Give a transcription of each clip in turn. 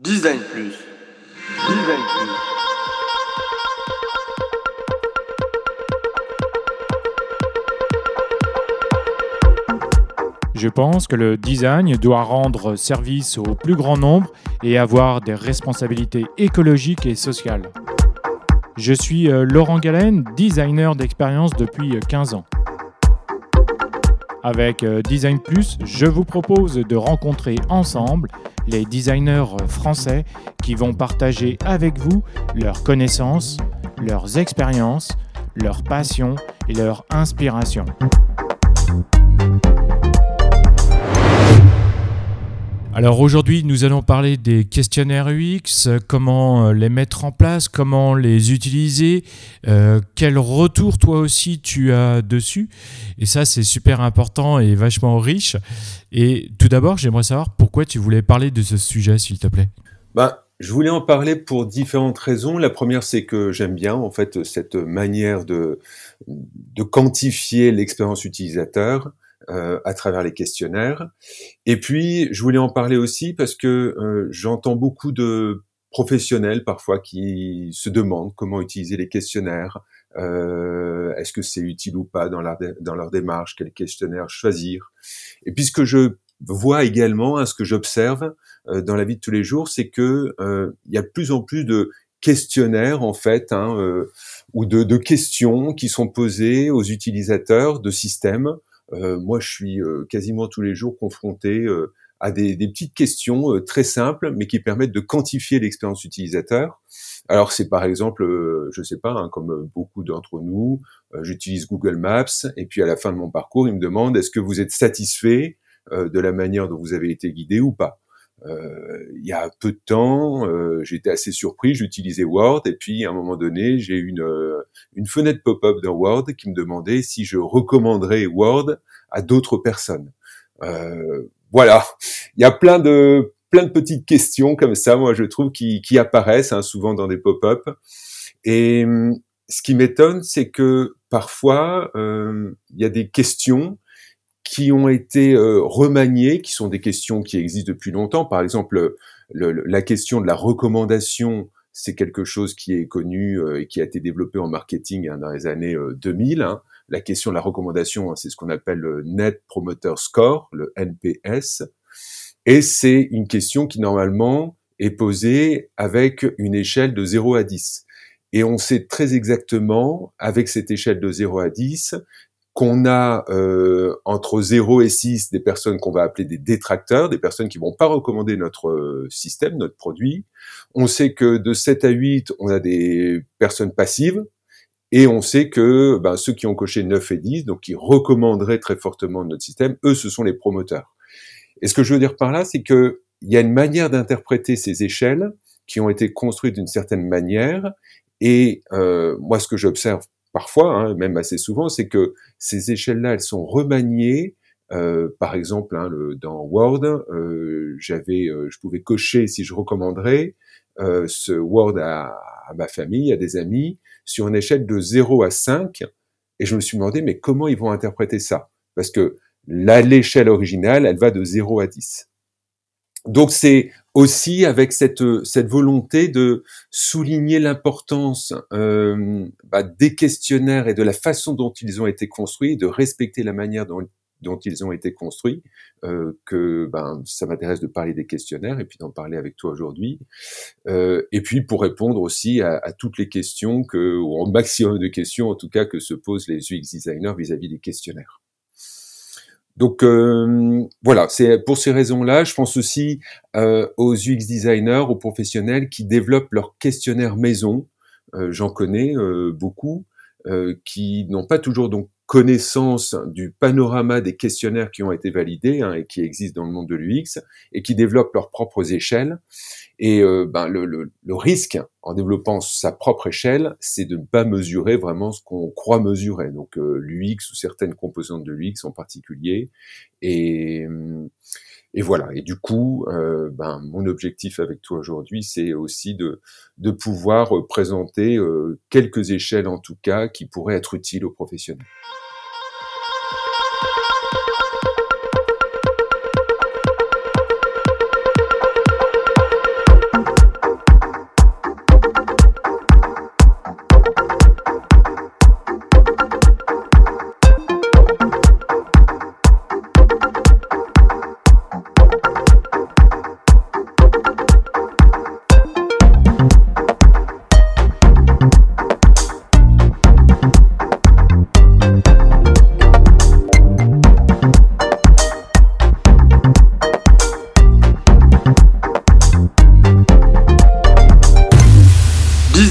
Design Plus. Design Plus. Je pense que le design doit rendre service au plus grand nombre et avoir des responsabilités écologiques et sociales. Je suis euh, Laurent Galen, designer d'expérience depuis 15 ans. Avec euh, Design Plus, je vous propose de rencontrer ensemble les designers français qui vont partager avec vous leurs connaissances, leurs expériences, leurs passions et leurs inspirations. Alors aujourd'hui, nous allons parler des questionnaires UX, comment euh, les mettre en place, comment les utiliser, euh, quel retour toi aussi tu as dessus. Et ça, c'est super important et vachement riche. Et tout d'abord, j'aimerais savoir pourquoi tu voulais parler de ce sujet, s'il te plaît. Ben, je voulais en parler pour différentes raisons. La première, c'est que j'aime bien en fait cette manière de quantifier l'expérience utilisateur. Euh, à travers les questionnaires. Et puis, je voulais en parler aussi parce que euh, j'entends beaucoup de professionnels parfois qui se demandent comment utiliser les questionnaires. Euh, Est-ce que c'est utile ou pas dans leur, dans leur démarche? Quel questionnaire choisir? Et puis, ce que je vois également, hein, ce que j'observe euh, dans la vie de tous les jours, c'est que il y a de plus en plus de questionnaires en fait, hein, ou de, de questions qui sont posées aux utilisateurs de systèmes euh, moi, je suis euh, quasiment tous les jours confronté euh, à des, des, petites questions très simples, mais qui permettent de quantifier l'expérience utilisateur. Alors c'est par exemple, je sais pas, hein, comme beaucoup d'entre nous, j'utilise Google Maps et puis à la fin de mon parcours, il me demande est-ce que vous êtes satisfait de la manière dont vous avez été guidé ou pas? Euh, il y a peu de temps, euh, j'étais assez surpris, j'utilisais Word et puis à un moment donné, j'ai une euh, une fenêtre pop-up dans Word qui me demandait si je recommanderais Word à d'autres personnes. voilà, il y a plein de plein de petites questions comme ça, moi je trouve qui, qui apparaissent hein, souvent dans des pop-up. Et hum, ce qui m'étonne, c'est que parfois il y a des questions qui ont été euh, remaniées, qui sont des questions qui existent depuis longtemps. Par exemple, la question de la recommandation, c'est quelque chose qui est connu euh, et qui a été développé en marketing hein, dans les années 2000. Euh, hein. La question de la recommandation, hein, c'est ce qu'on appelle le Net Promoter Score, le NPS. Et c'est une question qui normalement est posée avec une échelle de 0 à 10. Et on sait très exactement, avec cette échelle de 0 à 10, qu'on a euh, entre 0 et 6 des personnes qu'on va appeler des détracteurs, des personnes qui vont pas recommander notre euh, système, notre produit. On sait que de 7 à 8, on a des personnes passives. Et on sait que ben, ceux qui ont coché 9 et 10, donc qui recommanderaient très fortement notre système, eux, ce sont les promoteurs. Et ce que je veux dire par là, c'est que il y a une manière d'interpréter ces échelles qui ont été construites d'une certaine manière. Et euh, moi, ce que j'observe parfois, hein, même assez souvent, c'est que ces échelles-là, elles sont remaniées. Euh, par exemple, hein, le, dans Word, euh, j'avais, euh, je pouvais cocher si je recommanderais euh, ce Word à, à, ma famille, à des amis, sur une échelle de 0 à 5. Et je me suis demandé, mais comment ils vont interpréter ça? Parce que là, l'échelle originale, elle va de 0 à 10. Donc c'est aussi avec cette, cette volonté de souligner l'importance euh, bah, des questionnaires et de la façon dont ils ont été construits, de respecter la manière dont, dont ils ont été construits, euh, que ben, ça m'intéresse de parler des questionnaires et puis d'en parler avec toi aujourd'hui. Euh, et puis pour répondre aussi à, toutes les questions que, ou au maximum de questions en tout cas que se posent les UX designers vis-à-vis -vis des questionnaires. Donc euh, voilà, c'est pour ces raisons-là. Je pense aussi euh, aux UX designers, aux professionnels qui développent leur questionnaire maison. Euh, J'en connais beaucoup qui n'ont pas toujours donc connaissance du panorama des questionnaires qui ont été validés hein, et qui existent dans le monde de l'UX et qui développent leurs propres échelles. Et euh, ben, le, le, le, risque en développant sa propre échelle, c'est de ne pas mesurer vraiment ce qu'on croit mesurer. Donc euh, l'UX ou certaines composantes de l'UX en particulier. Et, et voilà. Et du coup, euh, ben, mon objectif avec toi aujourd'hui, c'est aussi de, de pouvoir présenter euh, quelques échelles en tout cas qui pourraient être utiles aux professionnels.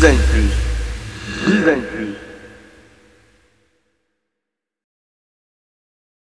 Plus